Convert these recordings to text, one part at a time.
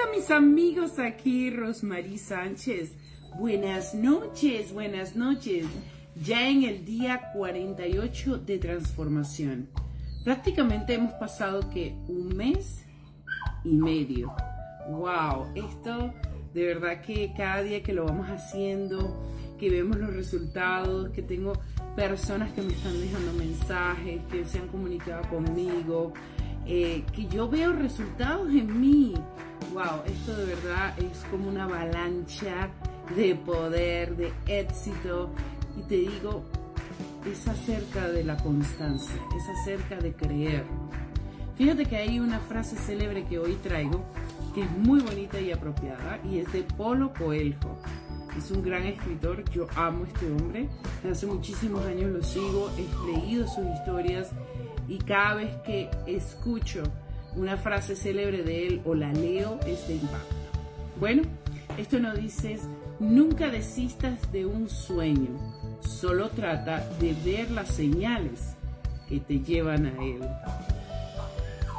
Hola mis amigos, aquí Rosmarie Sánchez. Buenas noches, buenas noches. Ya en el día 48 de transformación. Prácticamente hemos pasado que un mes y medio. Wow, esto de verdad que cada día que lo vamos haciendo, que vemos los resultados, que tengo personas que me están dejando mensajes, que se han comunicado conmigo, eh, que yo veo resultados en mí. Wow, esto de verdad es como una avalancha de poder, de éxito. Y te digo, es acerca de la constancia, es acerca de creer. Fíjate que hay una frase célebre que hoy traigo que es muy bonita y apropiada y es de Polo Coelho. Es un gran escritor, yo amo a este hombre, hace muchísimos años lo sigo, he leído sus historias y cada vez que escucho una frase célebre de él o la leo es de impacto. Bueno, esto nos dice, nunca desistas de un sueño, solo trata de ver las señales que te llevan a él.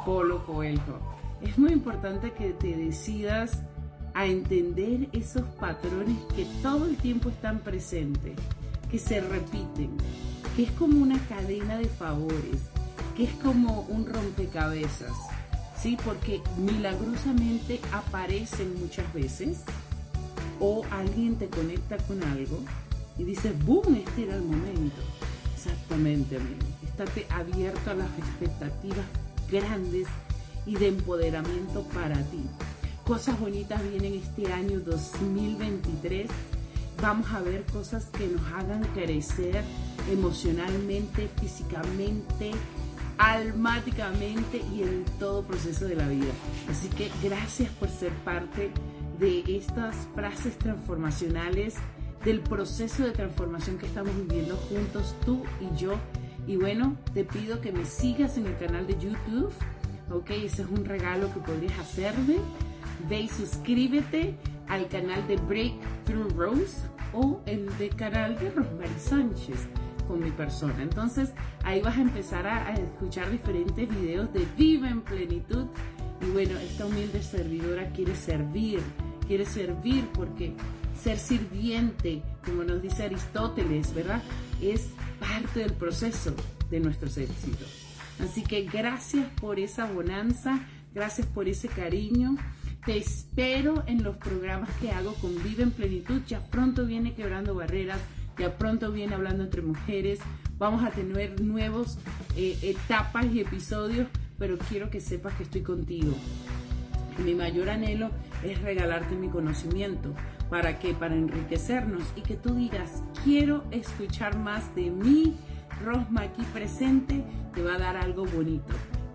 Polo Coelho. Es muy importante que te decidas a entender esos patrones que todo el tiempo están presentes, que se repiten, que es como una cadena de favores, que es como un rompecabezas, ¿sí? Porque milagrosamente aparecen muchas veces o alguien te conecta con algo y dices, ¡boom! Este era el momento. Exactamente, amigo. Estate abierto a las expectativas grandes y de empoderamiento para ti. Cosas bonitas vienen este año 2023. Vamos a ver cosas que nos hagan crecer emocionalmente, físicamente, almáticamente y en todo proceso de la vida. Así que gracias por ser parte de estas frases transformacionales, del proceso de transformación que estamos viviendo juntos, tú y yo. Y bueno, te pido que me sigas en el canal de YouTube, ok, ese es un regalo que podrías hacerme. Ve y suscríbete al canal de Breakthrough Rose o el de canal de Rosemary Sánchez con mi persona. Entonces ahí vas a empezar a, escuchar diferentes videos de Viva en Plenitud. Y bueno, esta humilde servidora quiere servir, quiere servir porque ser sirviente, como nos dice Aristóteles, ¿verdad? Es parte del proceso de nuestros éxitos. Así que gracias por esa bonanza, gracias por ese cariño. Te espero en los programas que hago con Vive en Plenitud. Ya pronto viene Quebrando Barreras ya pronto viene hablando entre mujeres. Vamos a tener nuevos eh, etapas y episodios, pero quiero que sepas que estoy contigo. Mi mayor anhelo es regalarte mi conocimiento. ¿Para qué? Para enriquecernos y que tú digas, quiero escuchar más de mí. Rosma aquí presente te va a dar algo bonito.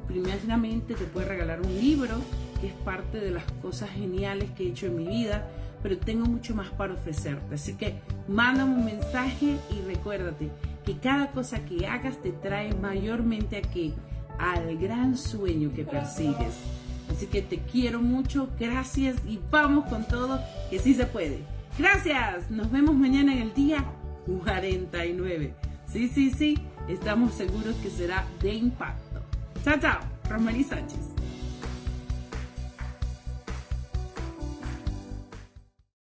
Primeramente te puede regalar un libro, que es parte de las cosas geniales que he hecho en mi vida pero tengo mucho más para ofrecerte. Así que mándame un mensaje y recuérdate que cada cosa que hagas te trae mayormente aquí al gran sueño que persigues. Así que te quiero mucho, gracias y vamos con todo, que sí se puede. Gracias, nos vemos mañana en el día 49. Sí, sí, sí, estamos seguros que será de impacto. Chao, chao, Rosmarie Sánchez.